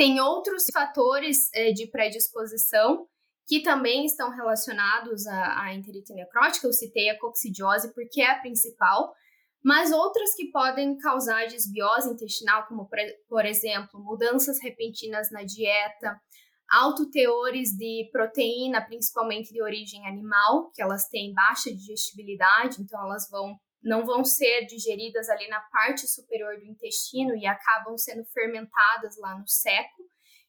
Tem outros fatores é, de predisposição que também estão relacionados à, à enterite necrótica. Eu citei a coccidiose porque é a principal, mas outras que podem causar desbiose intestinal, como por exemplo, mudanças repentinas na dieta, alto teores de proteína, principalmente de origem animal, que elas têm baixa digestibilidade, então elas vão não vão ser digeridas ali na parte superior do intestino e acabam sendo fermentadas lá no seco.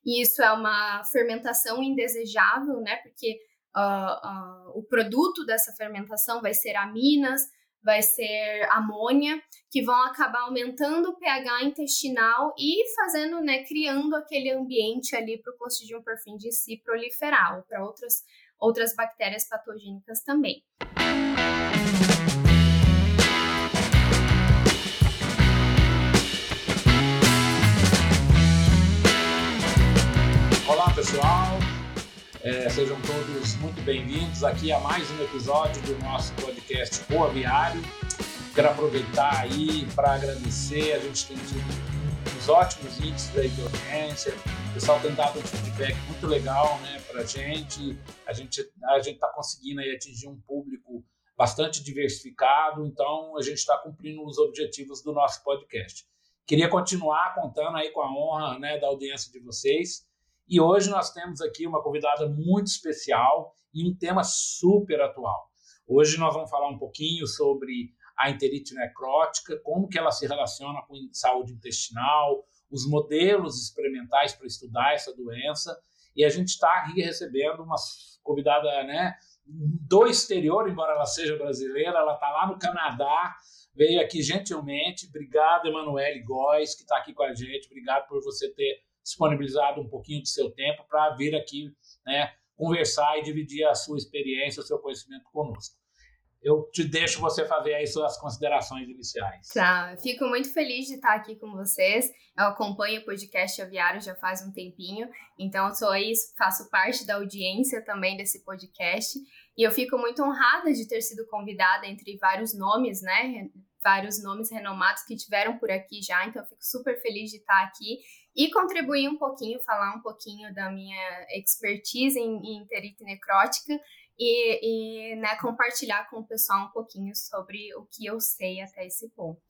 E isso é uma fermentação indesejável, né? Porque uh, uh, o produto dessa fermentação vai ser aminas, vai ser amônia, que vão acabar aumentando o pH intestinal e fazendo, né, criando aquele ambiente ali para o Clostridium perfringens se proliferar, ou para outras, outras bactérias patogênicas também. Olá, pessoal. É, sejam todos muito bem-vindos aqui a mais um episódio do nosso podcast Boa Viário. Quero aproveitar aí para agradecer, a gente tem tido uns ótimos índices aí de audiência, o pessoal tem dado um feedback muito legal né, para a gente, a gente a está conseguindo aí atingir um público bastante diversificado, então a gente está cumprindo os objetivos do nosso podcast. Queria continuar contando aí com a honra né, da audiência de vocês, e hoje nós temos aqui uma convidada muito especial e um tema super atual. Hoje nós vamos falar um pouquinho sobre a enterite necrótica, como que ela se relaciona com saúde intestinal, os modelos experimentais para estudar essa doença. E a gente está aqui recebendo uma convidada né, do exterior, embora ela seja brasileira, ela está lá no Canadá, veio aqui gentilmente. Obrigado, Emanuele Góes, que está aqui com a gente. Obrigado por você ter disponibilizado um pouquinho do seu tempo para vir aqui né, conversar e dividir a sua experiência, o seu conhecimento conosco. Eu te deixo você fazer aí suas considerações iniciais. Tá, fico muito feliz de estar aqui com vocês. Eu acompanho o podcast Aviário já faz um tempinho, então sou aí, faço parte da audiência também desse podcast. E eu fico muito honrada de ter sido convidada entre vários nomes, né? Vários nomes renomados que tiveram por aqui já, então eu fico super feliz de estar aqui e contribuir um pouquinho, falar um pouquinho da minha expertise em, em enterite necrótica e, e né, compartilhar com o pessoal um pouquinho sobre o que eu sei até esse ponto.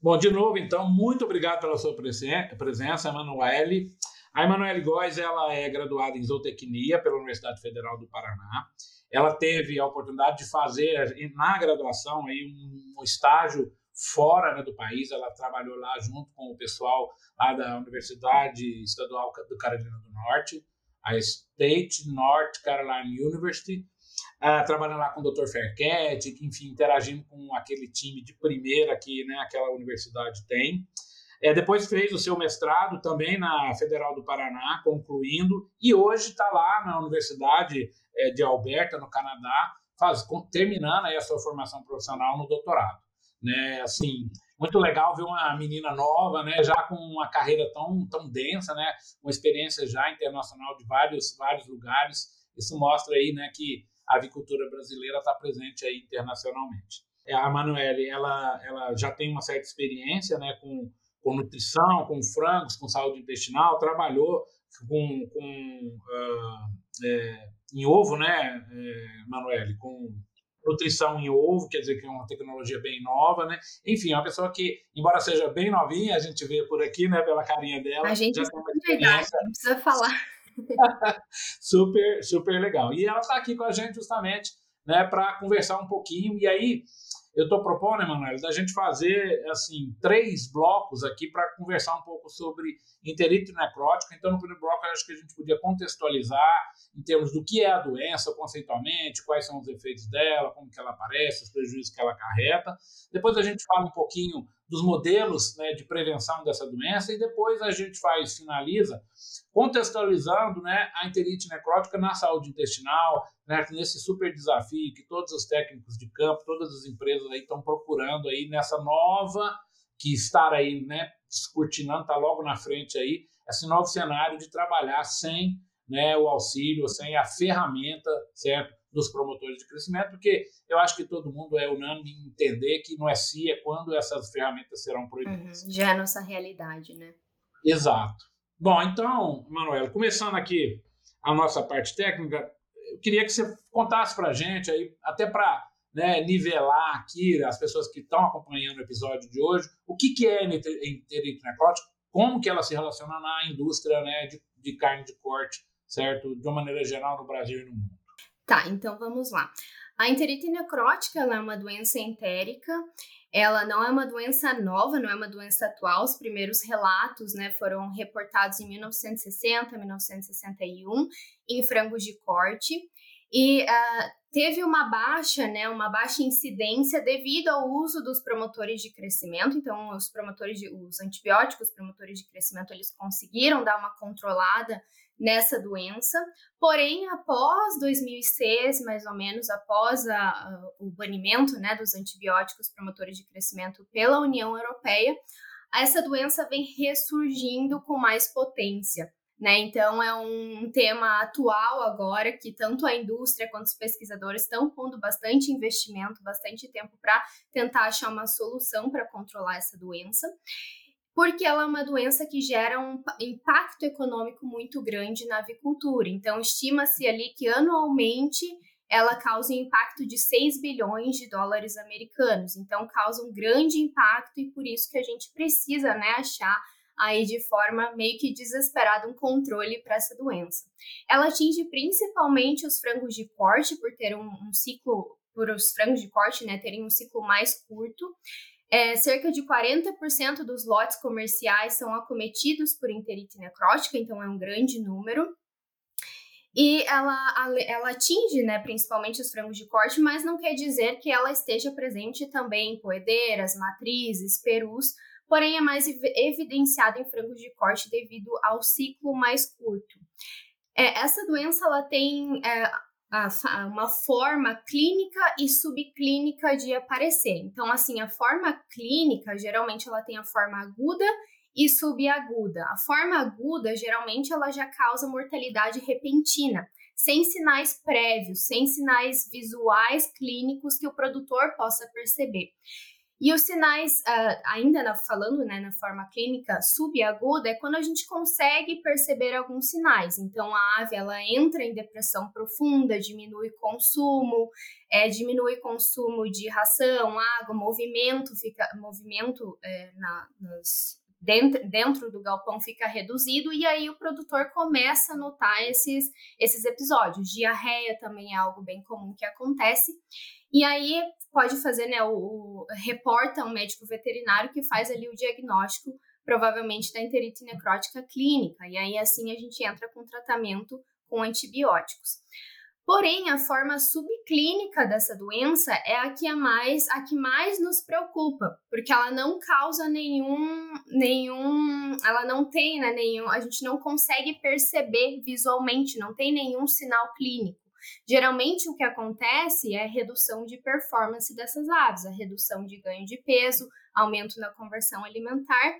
Bom, de novo, então, muito obrigado pela sua presença, Emanuele. A Emanuele Góes, ela é graduada em zootecnia pela Universidade Federal do Paraná. Ela teve a oportunidade de fazer, na graduação, aí, um estágio fora né, do país. Ela trabalhou lá junto com o pessoal lá da Universidade Estadual do Carolina do Norte, a State North Carolina University, uh, trabalhando lá com o Dr. Ferquete, enfim, interagindo com aquele time de primeira que né, aquela universidade tem. É, depois fez o seu mestrado também na Federal do Paraná, concluindo, e hoje está lá na Universidade é, de Alberta, no Canadá, faz, terminando aí a sua formação profissional no doutorado né? Assim, muito legal ver uma menina nova, né? Já com uma carreira tão, tão densa, né? Uma experiência já internacional de vários, vários lugares. Isso mostra aí, né? Que a avicultura brasileira está presente aí internacionalmente. É, a Manuele, ela, ela já tem uma certa experiência, né? Com, com nutrição, com frangos, com saúde intestinal, trabalhou com, com uh, é, em ovo, né, é, Manuele, com nutrição em ovo, quer dizer que é uma tecnologia bem nova, né? Enfim, é uma pessoa que, embora seja bem novinha, a gente vê por aqui, né, pela carinha dela, a gente já tem uma experiência. Não precisa falar. super, super legal. E ela está aqui com a gente justamente, né, para conversar um pouquinho. E aí, eu estou propondo, Emanuel, da gente fazer assim três blocos aqui para conversar um pouco sobre enterite necrótica. Então, no primeiro bloco, acho que a gente podia contextualizar em termos do que é a doença conceitualmente, quais são os efeitos dela, como que ela aparece, os prejuízos que ela acarreta. Depois a gente fala um pouquinho dos modelos né, de prevenção dessa doença e depois a gente faz, finaliza, contextualizando né, a enterite necrótica na saúde intestinal, né, nesse super desafio que todos os técnicos de campo, todas as empresas aí estão procurando aí nessa nova que estar aí, né, descortinando, está logo na frente aí, esse novo cenário de trabalhar sem né, o auxílio, sem a ferramenta, certo? Dos promotores de crescimento, porque eu acho que todo mundo é unânime em entender que não é se, é quando essas ferramentas serão proibidas. Uhum, já é a nossa realidade, né? Exato. Bom, então, Manuel, começando aqui a nossa parte técnica, eu queria que você contasse para a gente, aí, até para né, nivelar aqui as pessoas que estão acompanhando o episódio de hoje, o que, que é enterite necrótico, como que ela se relaciona na indústria né, de, de carne de corte, certo? De uma maneira geral no Brasil e no mundo. Tá, então vamos lá. A enterite necrótica é uma doença entérica ela não é uma doença nova, não é uma doença atual. Os primeiros relatos né, foram reportados em 1960, 1961, em frangos de corte. E uh, teve uma baixa, né, uma baixa incidência devido ao uso dos promotores de crescimento. Então, os promotores de, os antibióticos, promotores de crescimento, eles conseguiram dar uma controlada nessa doença. Porém, após 2006, mais ou menos, após a, a, o banimento né, dos antibióticos promotores de crescimento pela União Europeia, essa doença vem ressurgindo com mais potência. Né? Então, é um tema atual agora que tanto a indústria quanto os pesquisadores estão pondo bastante investimento, bastante tempo para tentar achar uma solução para controlar essa doença porque ela é uma doença que gera um impacto econômico muito grande na avicultura. Então, estima-se ali que anualmente ela causa um impacto de 6 bilhões de dólares americanos. Então, causa um grande impacto e por isso que a gente precisa né, achar aí de forma meio que desesperada um controle para essa doença. Ela atinge principalmente os frangos de corte por ter um, um ciclo, por os frangos de corte né, terem um ciclo mais curto. É, cerca de 40% dos lotes comerciais são acometidos por enterite necrótica, então é um grande número. E ela, ela atinge né, principalmente os frangos de corte, mas não quer dizer que ela esteja presente também em poedeiras, matrizes, perus, porém é mais evidenciada em frangos de corte devido ao ciclo mais curto. É, essa doença ela tem é, uma forma clínica e subclínica de aparecer. Então, assim, a forma clínica, geralmente ela tem a forma aguda e subaguda. A forma aguda, geralmente, ela já causa mortalidade repentina, sem sinais prévios, sem sinais visuais clínicos que o produtor possa perceber. E os sinais, uh, ainda na, falando né, na forma clínica subaguda, é quando a gente consegue perceber alguns sinais. Então, a ave ela entra em depressão profunda, diminui consumo, é, diminui consumo de ração, água, movimento, fica movimento é, na, nos, dentro, dentro do galpão fica reduzido e aí o produtor começa a notar esses, esses episódios. Diarreia também é algo bem comum que acontece. E aí pode fazer, né, o, o reporta um médico veterinário que faz ali o diagnóstico, provavelmente da enterite necrótica clínica. E aí assim a gente entra com tratamento com antibióticos. Porém, a forma subclínica dessa doença é a que é mais a que mais nos preocupa, porque ela não causa nenhum nenhum, ela não tem, né, nenhum, a gente não consegue perceber visualmente, não tem nenhum sinal clínico. Geralmente o que acontece é redução de performance dessas aves, a redução de ganho de peso, aumento na conversão alimentar,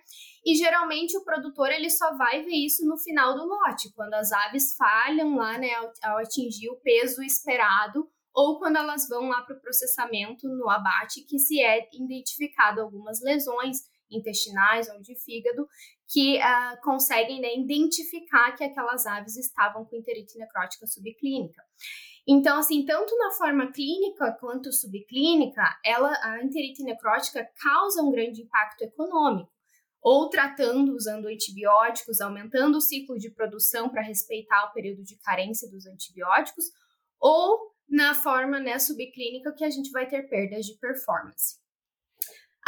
e geralmente o produtor ele só vai ver isso no final do lote, quando as aves falham lá, né, ao, ao atingir o peso esperado ou quando elas vão lá para o processamento no abate, que se é identificado algumas lesões intestinais ou de fígado que uh, conseguem né, identificar que aquelas aves estavam com enterite necrótica subclínica. Então, assim, tanto na forma clínica quanto subclínica, ela, a enterite necrótica causa um grande impacto econômico, ou tratando usando antibióticos, aumentando o ciclo de produção para respeitar o período de carência dos antibióticos, ou na forma né, subclínica que a gente vai ter perdas de performance.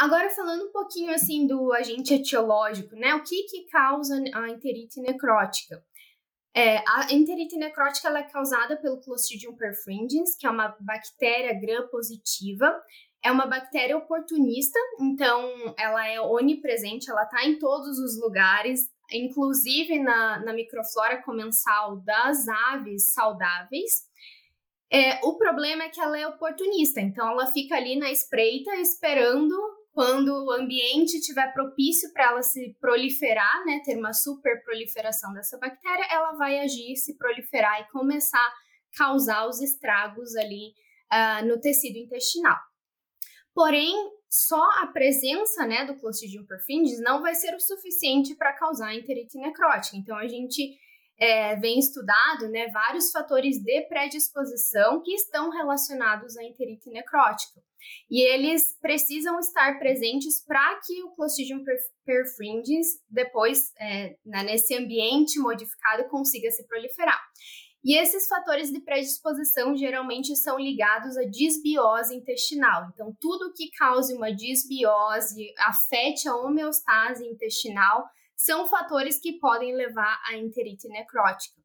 Agora, falando um pouquinho assim do agente etiológico, né? O que, que causa a enterite necrótica? É, a enterite necrótica é causada pelo Clostridium perfringens, que é uma bactéria gram-positiva. É uma bactéria oportunista, então ela é onipresente, ela está em todos os lugares, inclusive na, na microflora comensal das aves saudáveis. É, o problema é que ela é oportunista, então ela fica ali na espreita esperando quando o ambiente estiver propício para ela se proliferar, né, ter uma super proliferação dessa bactéria, ela vai agir, se proliferar e começar a causar os estragos ali uh, no tecido intestinal. Porém, só a presença né, do Clostridium perfringens não vai ser o suficiente para causar enterite necrótica. Então, a gente é, vem estudado né, vários fatores de predisposição que estão relacionados à enterite necrótica. E eles precisam estar presentes para que o Clostridium perfringens, depois, é, né, nesse ambiente modificado, consiga se proliferar. E esses fatores de predisposição geralmente são ligados à disbiose intestinal. Então, tudo que cause uma disbiose, afete a homeostase intestinal, são fatores que podem levar à enterite necrótica.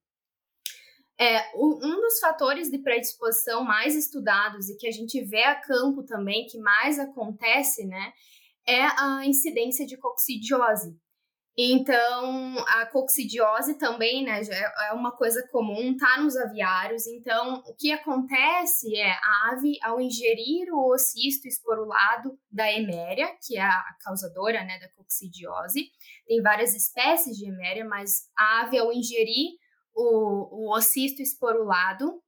É, um dos fatores de predisposição mais estudados e que a gente vê a campo também, que mais acontece, né, é a incidência de coccidiose. Então, a coccidiose também, né, já é uma coisa comum, tá nos aviários. Então, o que acontece é a ave, ao ingerir o ocisto esporulado da eméria, que é a causadora, né, da coccidiose, tem várias espécies de eméria, mas a ave, ao ingerir o, o ocisto esporulado,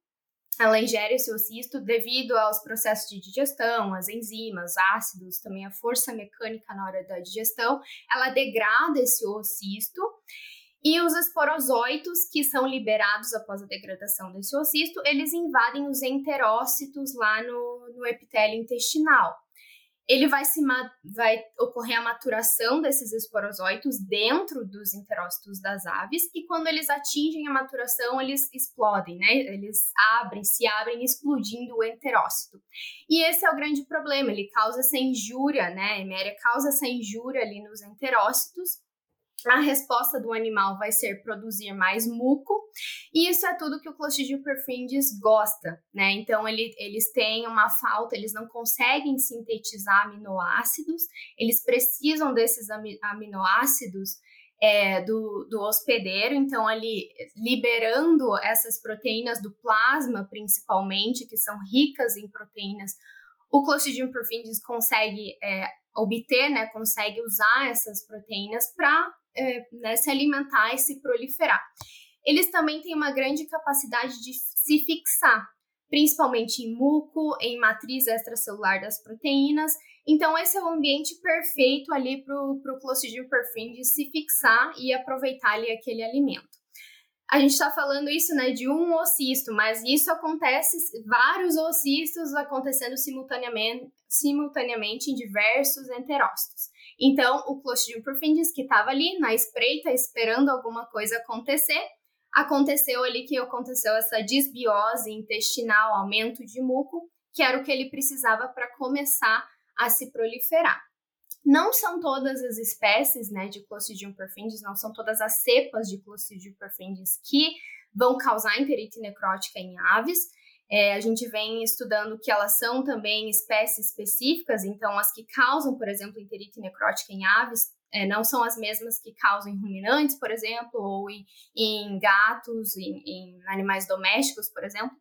ela ingere esse ocisto devido aos processos de digestão, as enzimas, ácidos, também a força mecânica na hora da digestão, ela degrada esse ocisto e os esporozóitos que são liberados após a degradação desse ocisto, eles invadem os enterócitos lá no, no epitélio intestinal ele vai se vai ocorrer a maturação desses esporozóitos dentro dos enterócitos das aves e quando eles atingem a maturação eles explodem, né? Eles abrem, se abrem explodindo o enterócito. E esse é o grande problema, ele causa essa injúria, né? A eméria causa essa injúria ali nos enterócitos a resposta do animal vai ser produzir mais muco, e isso é tudo que o Clostridium perfringens gosta, né? Então, ele, eles têm uma falta, eles não conseguem sintetizar aminoácidos, eles precisam desses aminoácidos é, do, do hospedeiro, então, ali, liberando essas proteínas do plasma, principalmente, que são ricas em proteínas, o Clostridium perfringens consegue é, obter, né, consegue usar essas proteínas para é, né, se alimentar e se proliferar. Eles também têm uma grande capacidade de se fixar, principalmente em muco, em matriz extracelular das proteínas. Então, esse é o ambiente perfeito ali para o Clostridium perfringens se fixar e aproveitar ali aquele alimento. A gente está falando isso né, de um ocisto, mas isso acontece, vários ocistos acontecendo simultaneamente, simultaneamente em diversos enterócitos. Então, o Clostridium perfringens, que estava ali na espreita, esperando alguma coisa acontecer, aconteceu ali que aconteceu essa disbiose intestinal, aumento de muco, que era o que ele precisava para começar a se proliferar. Não são todas as espécies né, de Clostridium perfringens, não são todas as cepas de Clostridium perfringens que vão causar enterite necrótica em aves, é, a gente vem estudando que elas são também espécies específicas, então as que causam, por exemplo, enterite necrótica em aves é, não são as mesmas que causam em ruminantes, por exemplo, ou em, em gatos, em, em, animais domésticos, por exemplo.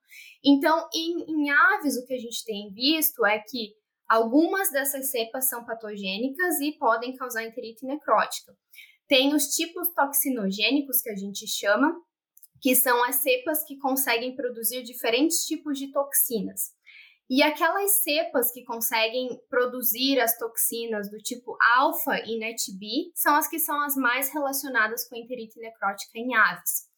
Então, em, em aves, o que a gente tem visto é que algumas dessas cepas são patogênicas e podem causar enterite necrótica. Tem os tipos toxinogênicos que a gente chama, que são as cepas que conseguem produzir diferentes tipos de toxinas. E aquelas cepas que conseguem produzir as toxinas do tipo alfa e NETB são as que são as mais relacionadas com enterite necrótica em aves.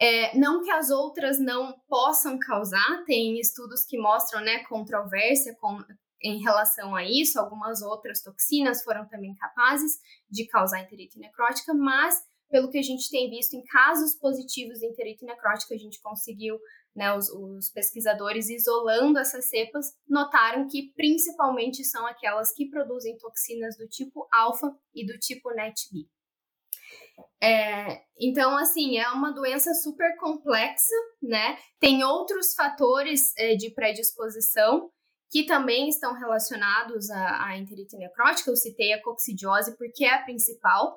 É, não que as outras não possam causar, tem estudos que mostram né, controvérsia com, em relação a isso, algumas outras toxinas foram também capazes de causar enterite necrótica, mas pelo que a gente tem visto em casos positivos de enterite necrótica, a gente conseguiu, né, os, os, pesquisadores isolando essas cepas, notaram que principalmente são aquelas que produzem toxinas do tipo alfa e do tipo NETB. É, então, assim, é uma doença super complexa, né? Tem outros fatores é, de predisposição que também estão relacionados à, à enterite necrótica. Eu citei a coccidiose porque é a principal,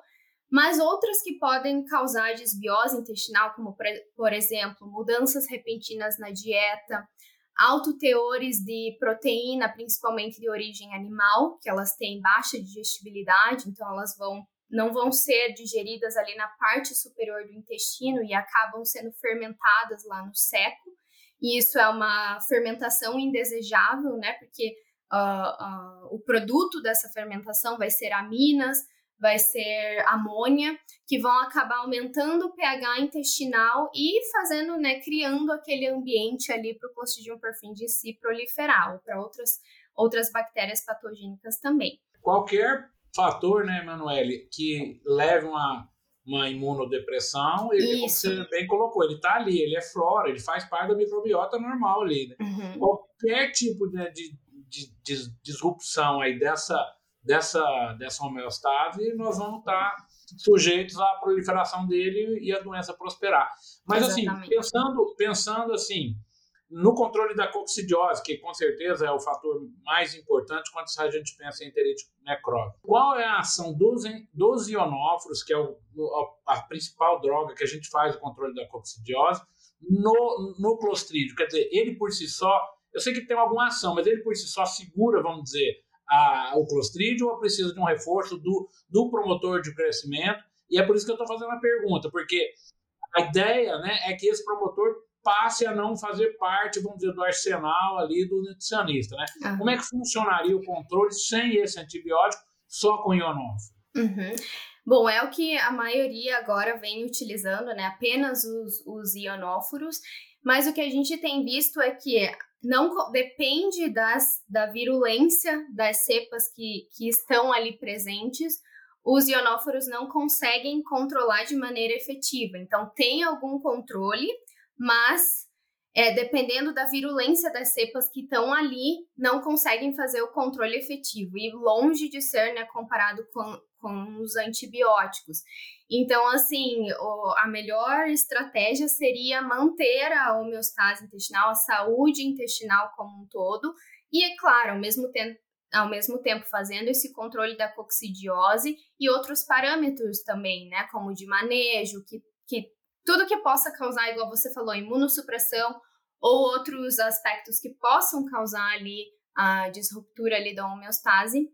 mas outras que podem causar desbiose intestinal, como por exemplo, mudanças repentinas na dieta, alto teores de proteína, principalmente de origem animal, que elas têm baixa digestibilidade, então elas vão não vão ser digeridas ali na parte superior do intestino e acabam sendo fermentadas lá no seco. E isso é uma fermentação indesejável, né? Porque uh, uh, o produto dessa fermentação vai ser aminas, vai ser amônia, que vão acabar aumentando o pH intestinal e fazendo, né, criando aquele ambiente ali para o Clostridium se proliferar, ou para outras, outras bactérias patogênicas também. Qualquer fator, né, Emanuele, que leve uma, uma imunodepressão, ele, como você bem colocou, ele está ali, ele é flora, ele faz parte da microbiota normal ali. Né? Uhum. Qualquer tipo né, de, de, de, disrupção aí dessa, dessa, dessa homeostase, nós vamos estar tá sujeitos à proliferação dele e a doença prosperar. Mas assim, Exatamente. assim, pensando, pensando assim, no controle da coccidiose, que com certeza é o fator mais importante quando a gente pensa em enterite necrótica. Qual é a ação dos, dos ionóforos, que é o, a, a, principal droga que a gente faz o controle da coccidiose, no, no clostrídio? Quer dizer, ele por si só, eu sei que tem alguma ação, mas ele por si só segura, vamos dizer, a, o clostrídio ou precisa de um reforço do, do promotor de crescimento? E é por isso que eu estou fazendo a pergunta, porque a ideia né, é que esse promotor passe a não fazer parte, vamos dizer, do arsenal ali do nutricionista, né? Uhum. Como é que funcionaria o controle sem esse antibiótico, só com ionófilo? Uhum. Bom, é o que a maioria agora vem utilizando, né? Apenas os, os ionóforos, mas o que a gente tem visto é que não depende das, da virulência das cepas que, que estão ali presentes, os ionóforos não conseguem controlar de maneira efetiva. Então, tem algum controle, mas é, dependendo da virulência das cepas que estão ali, não conseguem fazer o controle efetivo e longe de ser né, comparado com, com os antibióticos. Então, assim, o, a melhor estratégia seria manter a homeostase intestinal, a saúde intestinal como um todo, e, é claro, ao mesmo tempo, ao mesmo tempo fazendo esse controle da coccidiose e outros parâmetros também, né, como de manejo, que, que tudo que possa causar, igual você falou, imunossupressão ou outros aspectos que possam causar ali a disruptura ali da homeostase,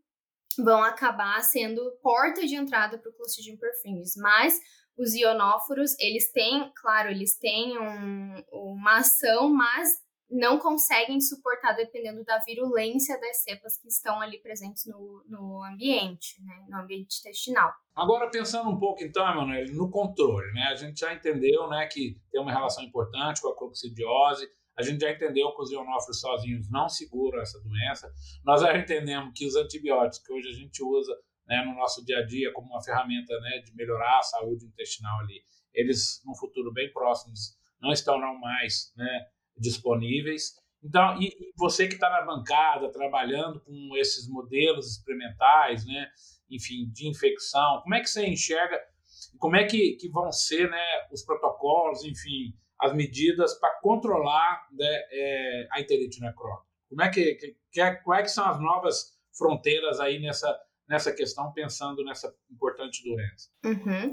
vão acabar sendo porta de entrada para o Clostridium perfringens. Mas os ionóforos, eles têm, claro, eles têm um, uma ação, mas não conseguem suportar dependendo da virulência das cepas que estão ali presentes no, no ambiente, né, no ambiente intestinal. Agora, pensando um pouco, então, Emanuel, no controle, né? A gente já entendeu né, que tem uma relação importante com a coccidiose, a gente já entendeu que os ionófilos sozinhos não seguram essa doença, nós já entendemos que os antibióticos que hoje a gente usa né, no nosso dia a dia como uma ferramenta né, de melhorar a saúde intestinal ali, eles, no futuro bem próximo, não estão não mais né, disponíveis. Então, e, você que está na bancada trabalhando com esses modelos experimentais, né, enfim, de infecção, como é que você enxerga, como é que, que vão ser né, os protocolos, enfim, as medidas para controlar né, é, a enterite necrótica? Como é que, que, que, é, quais é que são as novas fronteiras aí nessa, nessa questão, pensando nessa importante doença? Uhum.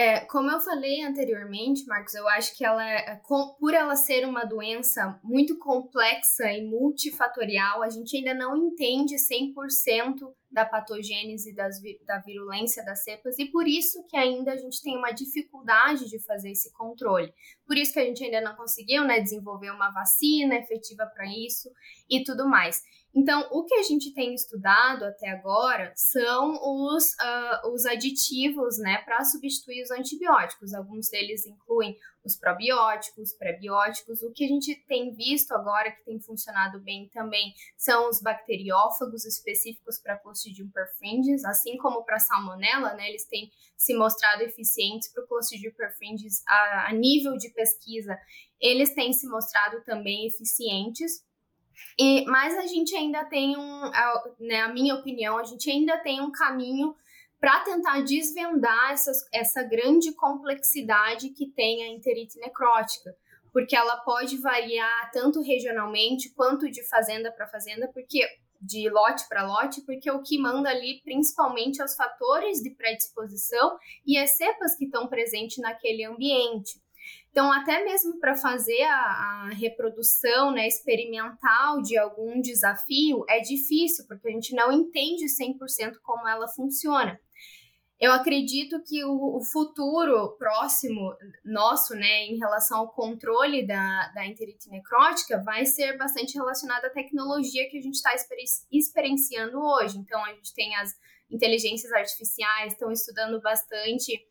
É, como eu falei anteriormente, Marcos, eu acho que ela, é, por ela ser uma doença muito complexa e multifatorial, a gente ainda não entende 100% da patogênese das, da virulência das cepas e por isso que ainda a gente tem uma dificuldade de fazer esse controle. Por isso que a gente ainda não conseguiu né, desenvolver uma vacina efetiva para isso e tudo mais. Então, o que a gente tem estudado até agora são os, uh, os aditivos né, para substituir os antibióticos. Alguns deles incluem os probióticos, prebióticos. O que a gente tem visto agora que tem funcionado bem também são os bacteriófagos específicos para Clostridium perfringens, assim como para Salmonella, né? Eles têm se mostrado eficientes para o Clostridium perfringens a, a nível de pesquisa. Eles têm se mostrado também eficientes e, mas a gente ainda tem um, né, a minha opinião, a gente ainda tem um caminho para tentar desvendar essa grande complexidade que tem a enterite necrótica, porque ela pode variar tanto regionalmente quanto de fazenda para fazenda, porque de lote para lote, porque o que manda ali principalmente é os fatores de predisposição e as cepas que estão presentes naquele ambiente. Então, até mesmo para fazer a, a, reprodução né, experimental de algum desafio é difícil, porque a gente não entende 100% como ela funciona. Eu acredito que o, o, futuro próximo nosso, né, em relação ao controle da, da enterite necrótica, vai ser bastante relacionado à tecnologia que a gente está experienciando hoje. Então, a gente tem as inteligências artificiais, estão estudando bastante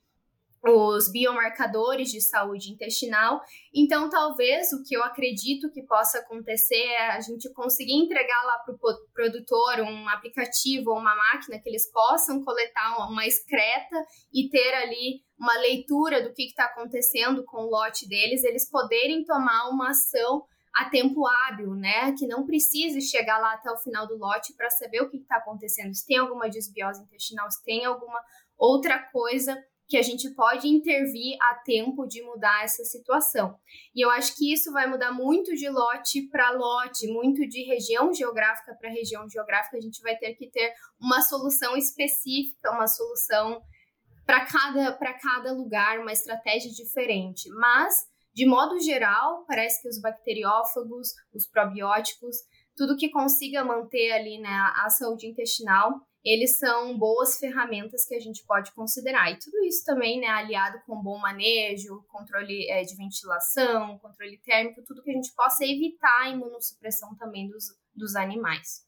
os biomarcadores de saúde intestinal. Então, talvez o que eu acredito que possa acontecer é a gente conseguir entregar lá para o produtor um aplicativo ou uma máquina que eles possam coletar uma excreta e ter ali uma leitura do que está acontecendo com o lote deles, eles poderem tomar uma ação a tempo hábil, né? Que não precise chegar lá até o final do lote para saber o que está acontecendo, se tem alguma desbiose intestinal, se tem alguma outra coisa que a gente pode intervir a tempo de mudar essa situação. E eu acho que isso vai mudar muito de lote para lote, muito de região geográfica para região geográfica. A gente vai ter que ter uma solução específica, uma solução para cada, cada lugar, uma estratégia diferente. Mas, de modo geral, parece que os bacteriófagos, os probióticos, tudo que consiga manter ali né, a saúde intestinal eles são boas ferramentas que a gente pode considerar. E tudo isso também, né, aliado com bom manejo, controle é, de ventilação, controle térmico, tudo que a gente possa evitar a imunossupressão também dos, dos animais.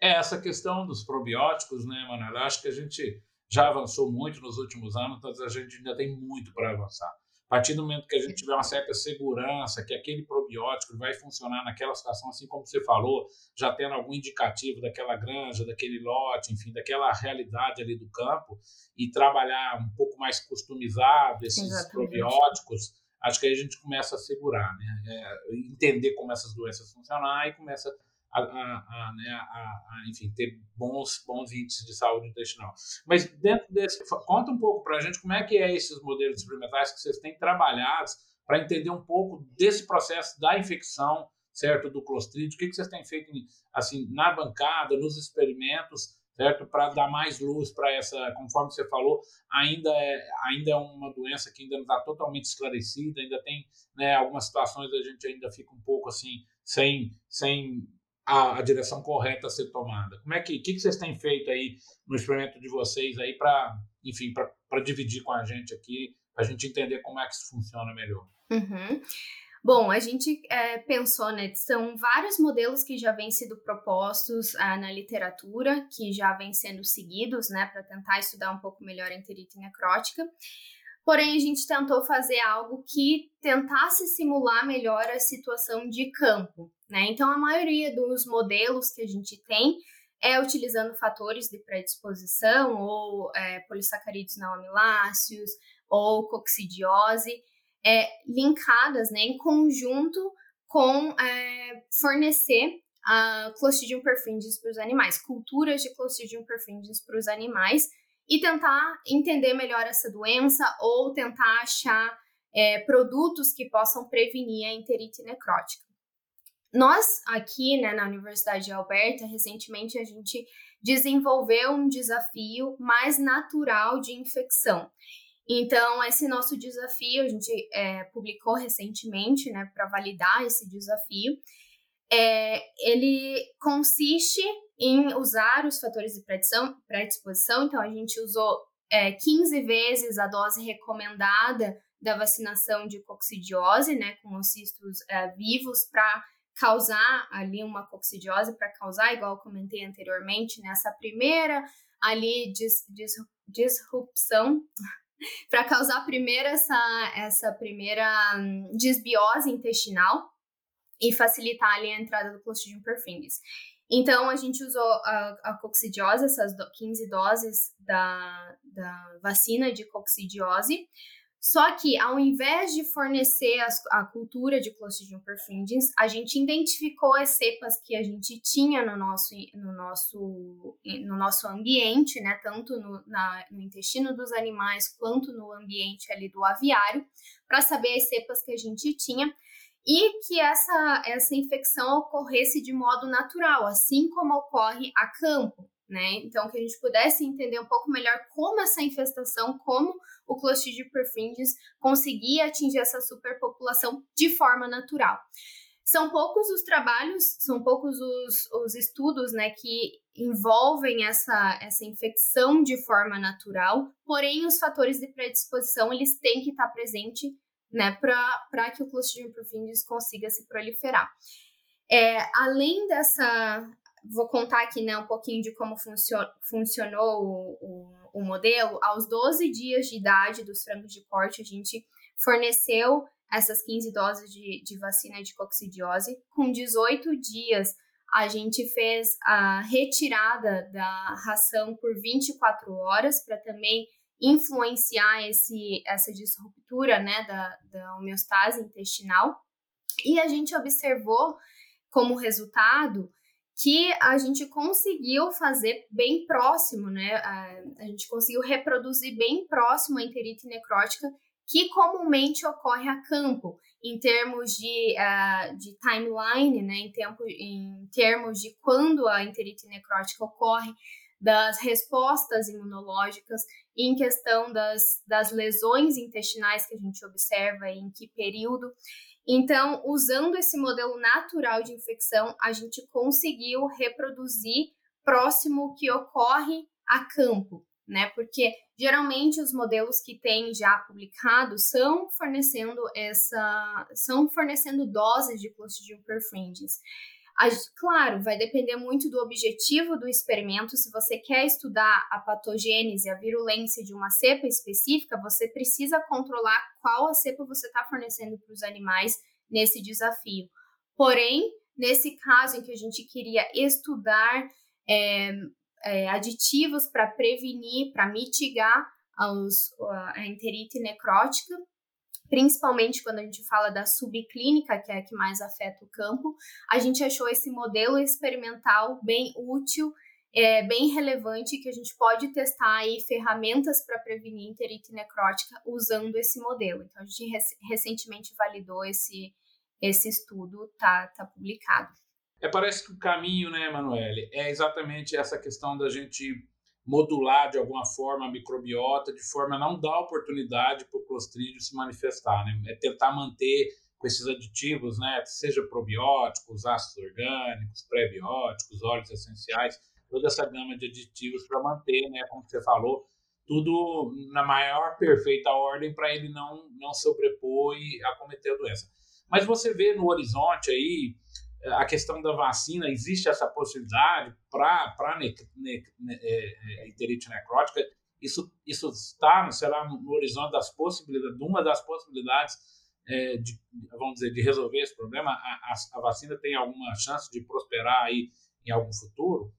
É, essa questão dos probióticos, né, Manuela, acho que a gente já avançou muito nos últimos anos, mas a gente ainda tem muito para avançar. A partir do momento que a gente tiver uma certa segurança que aquele probiótico vai funcionar naquela situação, assim como você falou, já tendo algum indicativo daquela granja, daquele lote, enfim, daquela realidade ali do campo, e trabalhar um pouco mais customizado esses Exatamente. probióticos, acho que aí a gente começa a segurar, né? É, entender como essas doenças funcionam e começa a, a, a, né, a, enfim, ter bons, bons índices de saúde intestinal. Mas dentro desse, conta um pouco para a gente como é que é esses modelos experimentais que vocês têm trabalhado para entender um pouco desse processo da infecção, certo, do Clostridium, o que, que vocês têm feito assim na bancada, nos experimentos, certo, para dar mais luz para essa, conforme você falou, ainda é, ainda é uma doença que ainda não está totalmente esclarecida, ainda tem né, algumas situações a gente ainda fica um pouco assim sem, sem a, a, direção correta a ser tomada? Como é que, que, que vocês têm feito aí no experimento de vocês aí para, enfim, para dividir com a gente aqui, para a gente entender como é que isso funciona melhor? Uhum. Bom, a gente é, pensou, né, são vários modelos que já vêm sendo propostos ah, na literatura, que já vêm sendo seguidos, né, para tentar estudar um pouco melhor a enterite necrótica. Porém, a gente tentou fazer algo que tentasse simular melhor a situação de campo, né? Então, a maioria dos modelos que a gente tem é utilizando fatores de predisposição, ou é, polissacarídeos não amiláceos, ou coccidiose, é, linkadas né, em conjunto com é, fornecer a Clostridium perfringens para os animais, culturas de Clostridium perfringens para os animais, e tentar entender melhor essa doença ou tentar achar é, produtos que possam prevenir a enterite necrótica. Nós, aqui né, na Universidade de Alberta, recentemente a gente desenvolveu um desafio mais natural de infecção. Então, esse nosso desafio, a gente é, publicou recentemente, né, para validar esse desafio, é, ele consiste em usar os fatores de predisposição. Então, a gente usou é, 15 vezes a dose recomendada da vacinação de coccidiose, né, com os cistos é, vivos, para causar ali uma coccidiose, para causar, igual comentei anteriormente, nessa primeira ali dis, dis, disrupção, para causar primeiro essa, essa primeira um, desbiose intestinal e facilitar ali a entrada do Clostridium perfringens. Então, a gente usou a, a essas 15 doses da, da vacina de coccidiose, só que, ao invés de fornecer as, a cultura de Clostridium perfringens, a gente identificou as cepas que a gente tinha no nosso, no nosso, no nosso ambiente, né, tanto no, na, no intestino dos animais quanto no ambiente ali do aviário, para saber as cepas que a gente tinha e que essa, essa infecção ocorresse de modo natural, assim como ocorre a campo né? Então, que a gente pudesse entender um pouco melhor como essa infestação, como o Clostridium perfringens conseguia atingir essa superpopulação de forma natural. São poucos os trabalhos, são poucos os, os estudos né, que envolvem essa, essa infecção de forma natural, porém os fatores de predisposição eles têm que estar presentes né, para que o Clostridium perfringens consiga se proliferar. É, além dessa, vou contar aqui né, um pouquinho de como funcio funcionou o, o, o, modelo. Aos 12 dias de idade dos frangos de corte, a gente forneceu essas 15 doses de, de vacina de coccidiose. Com 18 dias, a gente fez a retirada da ração por 24 horas para também influenciar esse, essa disruptura né, da, da homeostase intestinal. E a gente observou como resultado que a gente conseguiu fazer bem próximo, né? A, gente conseguiu reproduzir bem próximo a enterite necrótica que comumente ocorre a campo, em termos de, uh, de timeline, né, em, tempo, em termos de quando a enterite necrótica ocorre, das respostas imunológicas, em questão das, das lesões intestinais que a gente observa, em que período. Então, usando esse modelo natural de infecção, a gente conseguiu reproduzir próximo o que ocorre a campo, né? Porque geralmente os modelos que têm já publicados são fornecendo essa, são fornecendo doses de Clostridium perfringens. Claro, vai depender muito do objetivo do experimento. Se você quer estudar a patogênese, a virulência de uma cepa específica, você precisa controlar qual a cepa você está fornecendo para os animais nesse desafio. Porém, nesse caso em que a gente queria estudar é, é, aditivos para prevenir, para mitigar os, a enterite necrótica, principalmente quando a gente fala da subclínica, que é a que mais afeta o campo, a gente achou esse modelo experimental bem útil, é, bem relevante, que a gente pode testar aí ferramentas para prevenir enterite necrótica usando esse modelo. Então, a gente rec recentemente validou esse, esse estudo, tá, tá publicado. É, parece que o caminho, né, Emanuele, é exatamente essa questão da gente modular de alguma forma a microbiota, de forma a não dar oportunidade para o clostrídio se manifestar, né? É tentar manter com esses aditivos, né, seja probióticos, ácidos orgânicos, prebióticos, óleos essenciais, toda essa gama de aditivos para manter, né, como você falou, tudo na maior perfeita ordem para ele não não sobrepor e acometer a doença. Mas você vê no horizonte aí a questão da vacina, existe essa possibilidade para a ne, ne, ne, é, é, enterite necrótica? Isso, isso está, será no horizonte das possibilidades, uma das possibilidades é, de, vamos dizer, de resolver esse problema? A, a, a, vacina tem alguma chance de prosperar aí em algum futuro?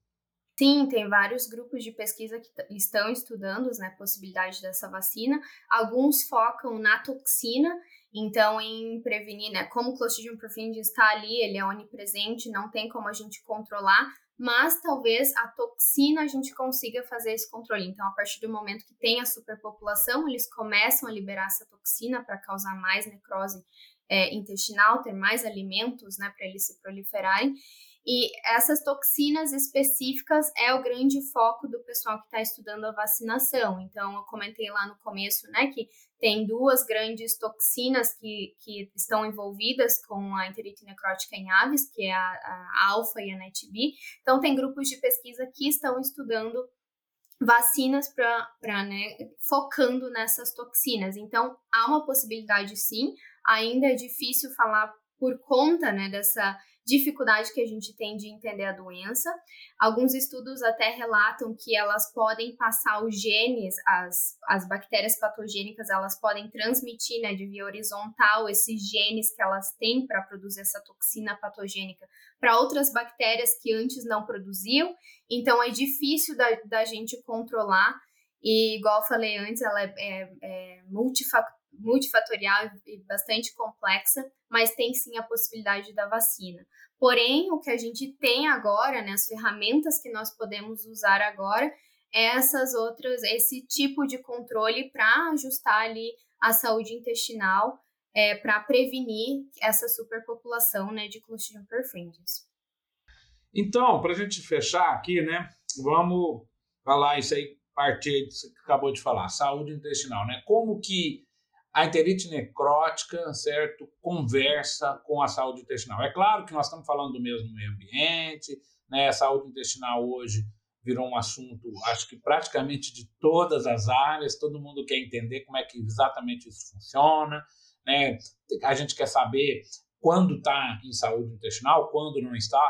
Sim, tem vários grupos de pesquisa que estão estudando né, a possibilidade dessa vacina. Alguns focam na toxina então, em prevenir, né? Como o Clostridium perfringens está ali, ele é onipresente, não tem como a gente controlar, mas talvez a toxina a gente consiga fazer esse controle. Então, a partir do momento que tem a superpopulação, eles começam a liberar essa toxina para causar mais necrose é, intestinal, ter mais alimentos, né, para eles se proliferarem. E essas toxinas específicas é o grande foco do pessoal que está estudando a vacinação. Então, eu comentei lá no começo, né, que tem duas grandes toxinas que, que estão envolvidas com a enterite necrótica em aves, que é a, a alfa e a NETB. Então, tem grupos de pesquisa que estão estudando vacinas para, né, focando nessas toxinas. Então, há uma possibilidade sim, ainda é difícil falar por conta, né, dessa dificuldade que a gente tem de entender a doença. Alguns estudos até relatam que elas podem passar os genes, as, as bactérias patogênicas, elas podem transmitir né, de via horizontal esses genes que elas têm para produzir essa toxina patogênica para outras bactérias que antes não produziam. Então, é difícil da, da gente controlar. E, igual eu falei antes, ela é, é, é multifatorial e bastante complexa, mas tem sim a possibilidade da vacina. Porém, o que a gente tem agora, né, as ferramentas que nós podemos usar agora, é essas outras, esse tipo de controle para ajustar ali a saúde intestinal, é, para prevenir essa superpopulação né, de Clostridium perfringens. Então, para a gente fechar aqui, né, vamos falar isso aí, partir que acabou de falar, saúde intestinal, né? Como que a enterite necrótica, certo, conversa com a saúde intestinal. É claro que nós estamos falando do mesmo meio ambiente, né? A saúde intestinal hoje virou um assunto, acho que praticamente de todas as áreas, todo mundo quer entender como é que exatamente isso funciona, né? A gente quer saber quando está em saúde intestinal, quando não está.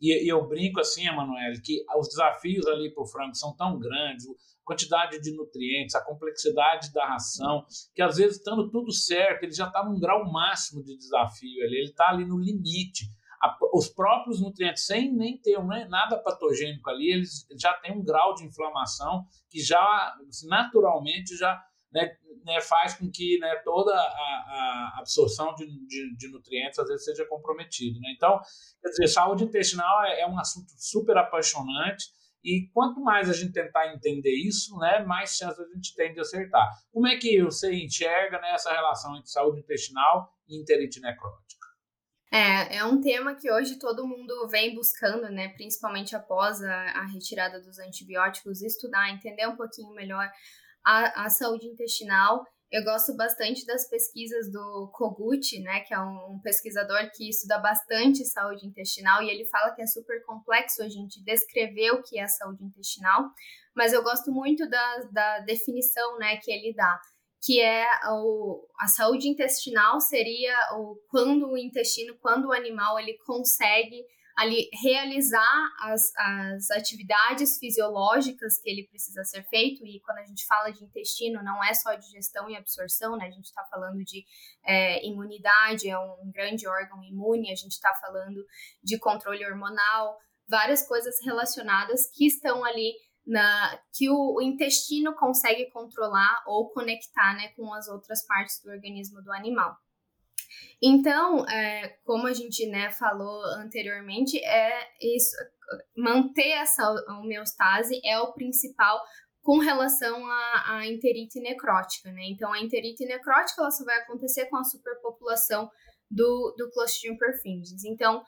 E, e eu brinco assim, Emanuele, que os desafios ali para o frango são tão grandes, a quantidade de nutrientes, a complexidade da ração, que às vezes, estando tudo certo, ele já está num grau máximo de desafio ali, ele está ali no limite. A, os próprios nutrientes, sem nem ter né, nada patogênico ali, eles já têm um grau de inflamação que já, assim, naturalmente, já né, né, faz com que né, toda a, a absorção de, de, de, nutrientes às vezes seja comprometida. Né? Então, quer dizer, saúde intestinal é, é, um assunto super apaixonante e quanto mais a gente tentar entender isso, né, mais chance a gente tem de acertar. Como é que você enxerga né, essa relação entre saúde intestinal e enterite necrótica? É, é um tema que hoje todo mundo vem buscando, né, principalmente após a, a retirada dos antibióticos, estudar, entender um pouquinho melhor a, a saúde intestinal. Eu gosto bastante das pesquisas do Kogut, né, que é um, pesquisador que estuda bastante saúde intestinal, e ele fala que é super complexo a gente descrever o que é saúde intestinal, mas eu gosto muito da, da definição, né, que ele dá, que é o, a saúde intestinal seria o, quando o intestino, quando o animal ele consegue ali realizar as, as atividades fisiológicas que ele precisa ser feito, e quando a gente fala de intestino, não é só digestão e absorção, né? A gente está falando de é, imunidade, é um grande órgão imune, a gente está falando de controle hormonal, várias coisas relacionadas que estão ali na, que o, o, intestino consegue controlar ou conectar né, com as outras partes do organismo do animal. Então, é, como a gente né, falou anteriormente, é isso, manter essa homeostase é o principal com relação à, enterite necrótica, né? Então, a enterite necrótica ela só vai acontecer com a superpopulação do, do Clostridium perfringens. Então,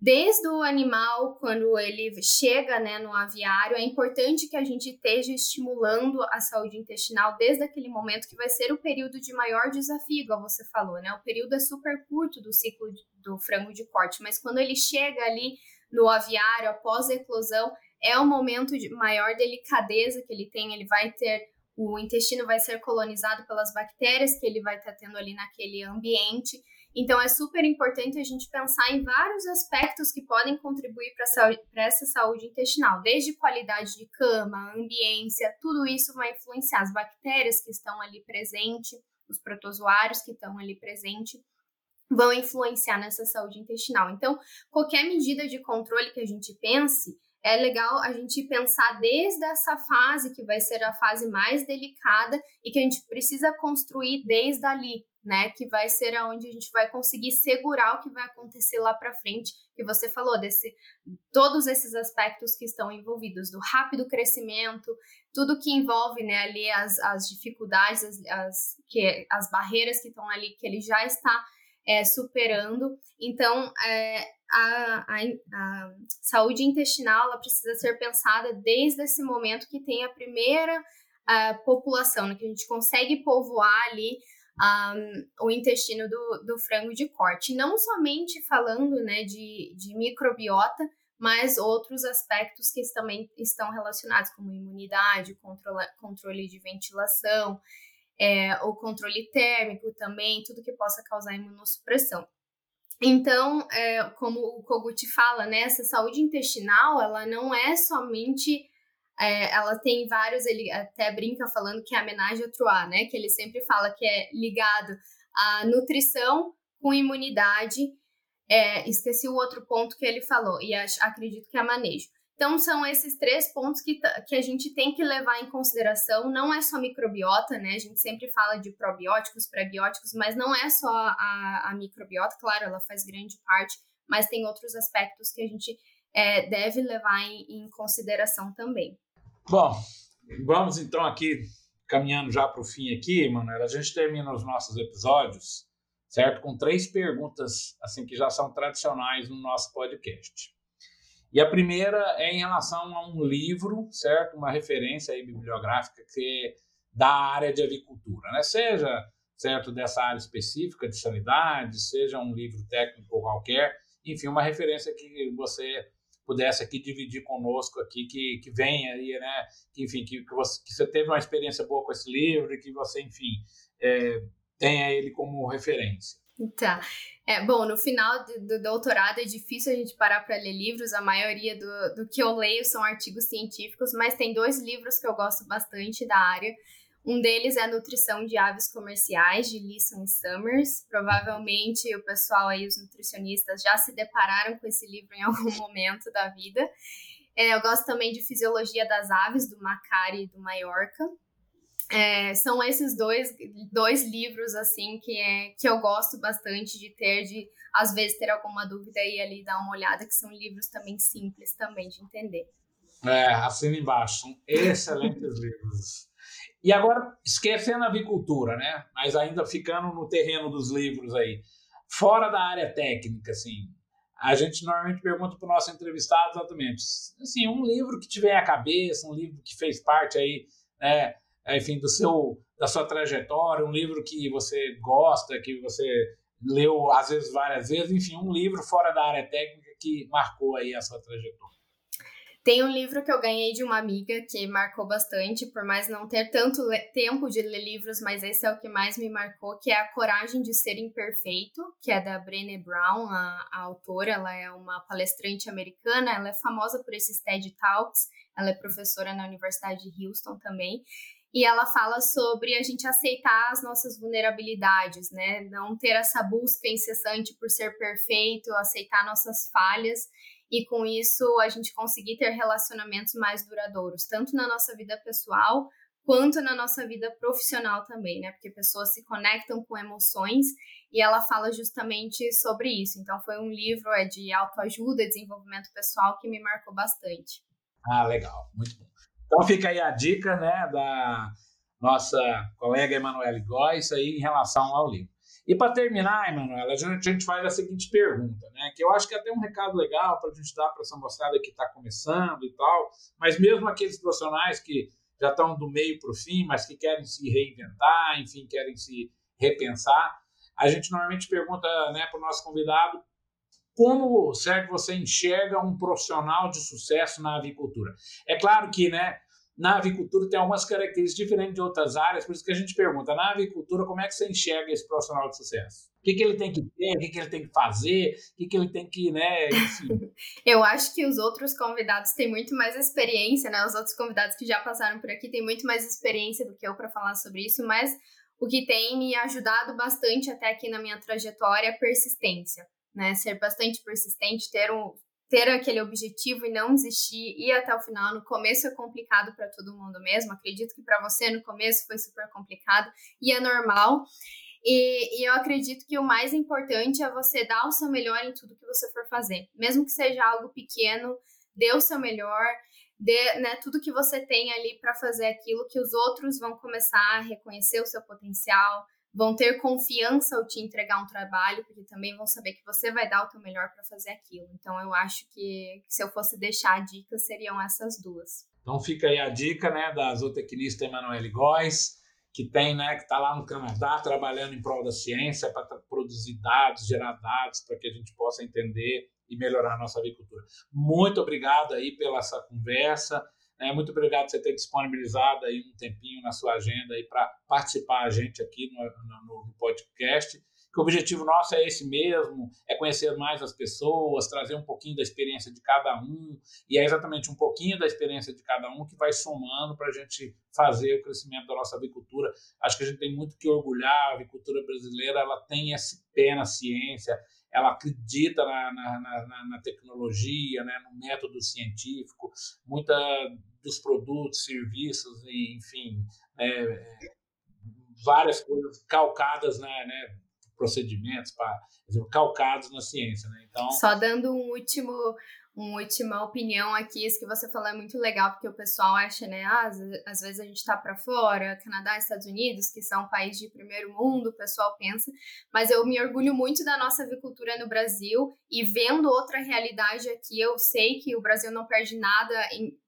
Desde o animal, quando ele chega né, no aviário, é importante que a gente esteja estimulando a saúde intestinal desde aquele momento que vai ser o período de maior desafio, igual você falou, né? O período é super curto do ciclo do frango de corte, mas quando ele chega ali no aviário após a eclosão, é o momento de maior delicadeza que ele tem, ele vai ter o intestino vai ser colonizado pelas bactérias que ele vai estar tendo ali naquele ambiente. Então, é super importante a gente pensar em vários aspectos que podem contribuir para essa saúde intestinal, desde qualidade de cama, ambiência, tudo isso vai influenciar as bactérias que estão ali presentes, os protozoários que estão ali presentes, vão influenciar nessa saúde intestinal. Então, qualquer medida de controle que a gente pense, é legal a gente pensar desde essa fase, que vai ser a fase mais delicada, e que a gente precisa construir desde ali, né? Que vai ser aonde a gente vai conseguir segurar o que vai acontecer lá para frente, que você falou desse todos esses aspectos que estão envolvidos do rápido crescimento, tudo que envolve, né, ali as, as dificuldades, as, as, que, as barreiras que estão ali, que ele já está é, superando. Então, é, a, a, a, saúde intestinal ela precisa ser pensada desde esse momento que tem a primeira a população, né, que a gente consegue povoar ali um, o intestino do, do frango de corte. Não somente falando né, de, de microbiota, mas outros aspectos que também estão relacionados, como imunidade, controle, de ventilação, é, o controle térmico também, tudo que possa causar imunossupressão. Então, é, como o Kogut fala, né, essa saúde intestinal, ela não é somente é, ela tem vários, ele até brinca falando que é a homenagem a Troá, né? Que ele sempre fala que é ligado à nutrição com imunidade. É, esqueci o outro ponto que ele falou, e acho, acredito que é manejo. Então, são esses três pontos que, que a gente tem que levar em consideração. Não é só microbiota, né? A gente sempre fala de probióticos, prebióticos, mas não é só a, a microbiota, claro, ela faz grande parte, mas tem outros aspectos que a gente é, deve levar em, em consideração também. Bom, vamos então aqui, caminhando já para o fim aqui, Manuela, a gente termina os nossos episódios, certo? Com três perguntas, assim, que já são tradicionais no nosso podcast. E a primeira é em relação a um livro, certo? Uma referência aí bibliográfica que é da área de avicultura, né? Seja certo, dessa área específica de sanidade, seja um livro técnico qualquer, enfim, uma referência que você pudesse aqui dividir conosco aqui, que, que vem aí, né, que, enfim, que, que, você, que você teve uma experiência boa com esse livro e que você, enfim, é, tenha ele como referência. Tá. É, bom, no final do doutorado é difícil a gente parar para ler livros, a maioria do, do que eu leio são artigos científicos, mas tem dois livros que eu gosto bastante da área. Um deles é a Nutrição de Aves Comerciais, de Leeson e Summers. Provavelmente o pessoal aí, os nutricionistas, já se depararam com esse livro em algum momento da vida. É, eu gosto também de Fisiologia das Aves, do Macari e do Maiorca. É, são esses dois, dois livros, assim, que, é, que eu gosto bastante de ter, de às vezes ter alguma dúvida e ali dar uma olhada, que são livros também simples também de entender. É, assina embaixo, são excelentes livros. E agora, esquecendo a avicultura, né? Mas ainda ficando no terreno dos livros aí. Fora da área técnica, assim, a gente normalmente pergunta para o nosso entrevistado exatamente, assim, um livro que tiver a cabeça, um livro que fez parte aí, né, enfim, do seu, da sua trajetória, um livro que você gosta, que você leu às vezes várias vezes, enfim, um livro fora da área técnica que marcou aí a sua trajetória. Tem um livro que eu ganhei de uma amiga que marcou bastante, por mais não ter tanto tempo de ler livros, mas esse é o que mais me marcou, que é A Coragem de Ser Imperfeito, que é da Brené Brown, a, a autora. Ela é uma palestrante americana, ela é famosa por esses TED Talks, ela é professora na Universidade de Houston também. E ela fala sobre a gente aceitar as nossas vulnerabilidades, né? Não ter essa busca incessante por ser perfeito, aceitar nossas falhas e com isso a gente conseguir ter relacionamentos mais duradouros, tanto na nossa vida pessoal quanto na nossa vida profissional também, né? Porque pessoas se conectam com emoções e ela fala justamente sobre isso. Então foi um livro é de autoajuda, desenvolvimento pessoal que me marcou bastante. Ah, legal, muito bom. Então fica aí a dica, né, da nossa colega Emanuele Góes aí em relação ao livro. E para terminar, Emanuela, a gente, faz a seguinte pergunta, né? Que eu acho que é até um recado legal para a gente dar para essa moçada que está começando e tal, mas mesmo aqueles profissionais que já estão do meio para o fim, mas que querem se reinventar, enfim, querem se repensar, a gente normalmente pergunta né, para o nosso convidado como certo você enxerga um profissional de sucesso na avicultura. É claro que, né? Na avicultura tem algumas características diferentes de outras áreas, por isso que a gente pergunta, na avicultura, como é que você enxerga esse profissional de sucesso? O que, que ele tem que ter, o que, que ele tem que fazer, o que, que ele tem que, né, enfim. Eu acho que os outros convidados têm muito mais experiência, né, os outros convidados que já passaram por aqui têm muito mais experiência do que eu para falar sobre isso, mas o que tem me ajudado bastante até aqui na minha trajetória é persistência, né, ser bastante persistente, ter um, ter aquele objetivo e não desistir, ir até o final. No começo é complicado para todo mundo mesmo. Acredito que para você no começo foi super complicado e é normal. E, e, eu acredito que o mais importante é você dar o seu melhor em tudo que você for fazer. Mesmo que seja algo pequeno, dê o seu melhor, dê né, tudo que você tem ali para fazer aquilo que os outros vão começar a reconhecer o seu potencial, vão ter confiança ao te entregar um trabalho, porque também vão saber que você vai dar o teu melhor para fazer aquilo. Então eu acho que, se eu fosse deixar dicas seriam essas duas. Então fica aí a dica, né, da zootecnista Emanuele Góes, que tem, né, que está lá no Canadá trabalhando em prol da ciência para produzir dados, gerar dados para que a gente possa entender e melhorar a nossa agricultura. Muito obrigado aí pela essa conversa. Né? Muito obrigado por você ter disponibilizado aí um tempinho na sua agenda para participar a gente aqui no, no, no podcast que o objetivo nosso é esse mesmo, é conhecer mais as pessoas, trazer um pouquinho da experiência de cada um, e é exatamente um pouquinho da experiência de cada um que vai somando para a gente fazer o crescimento da nossa avicultura. Acho que a gente tem muito que orgulhar, a avicultura brasileira ela tem esse pé na ciência, ela acredita na, na, na, na tecnologia, né, no método científico, muita dos produtos, serviços, enfim, né, várias coisas calcadas né, procedimentos, para calcados na ciência. Né? Então, Só dando um último uma última opinião aqui, isso que você falou é muito legal, porque o pessoal acha, né, ah, às vezes a gente tá para fora, Canadá, Estados Unidos, que são países de primeiro mundo, o pessoal pensa, mas eu me orgulho muito da nossa avicultura no Brasil e vendo outra realidade aqui, eu sei que o Brasil não perde nada,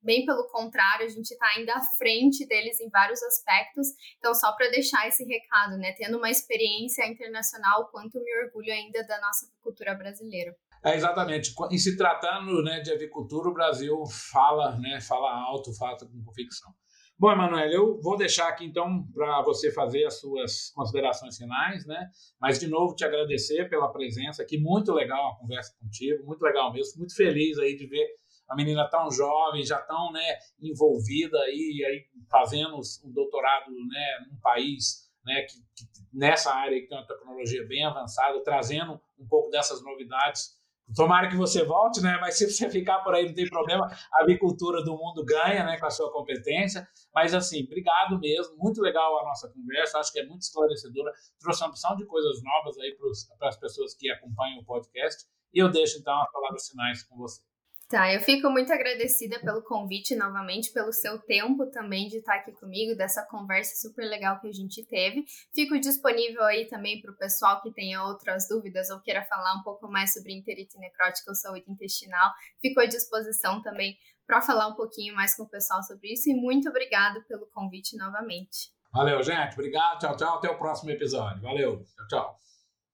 bem pelo contrário, a gente tá ainda à frente deles em vários aspectos, então só para deixar esse recado, né, tendo uma experiência internacional, quanto me orgulho ainda da nossa avicultura brasileira. É, exatamente. Em se tratando né, de avicultura, o Brasil fala, né, fala alto, fala com convicção. Bom, Emanuel, eu vou deixar aqui então para você fazer as suas considerações finais, né? Mas de novo te agradecer pela presença aqui, muito legal a conversa contigo, muito legal mesmo, muito feliz aí de ver a menina tão jovem, já tão, né, envolvida aí, aí fazendo um doutorado, né, num país, né, que, que nessa área que tem uma tecnologia bem avançada, trazendo um pouco dessas novidades Tomara que você volte, né? Mas se você ficar por aí, não tem problema. A avicultura do mundo ganha, né? Com a sua competência. Mas, assim, obrigado mesmo. Muito legal a nossa conversa. Acho que é muito esclarecedora. Trouxe uma opção de coisas novas aí para as pessoas que acompanham o podcast. E eu deixo, então, as palavras finais com você. Tá, eu fico muito agradecida pelo convite novamente, pelo seu tempo também de estar aqui comigo, dessa conversa super legal que a gente teve. Fico disponível aí também para o pessoal que tenha outras dúvidas ou queira falar um pouco mais sobre enterite necrótica ou saúde intestinal. Fico à disposição também para falar um pouquinho mais com o pessoal sobre isso e muito obrigado pelo convite novamente. Valeu, gente. Obrigado. Tchau, tchau. Até o próximo episódio. Valeu. Tchau, tchau.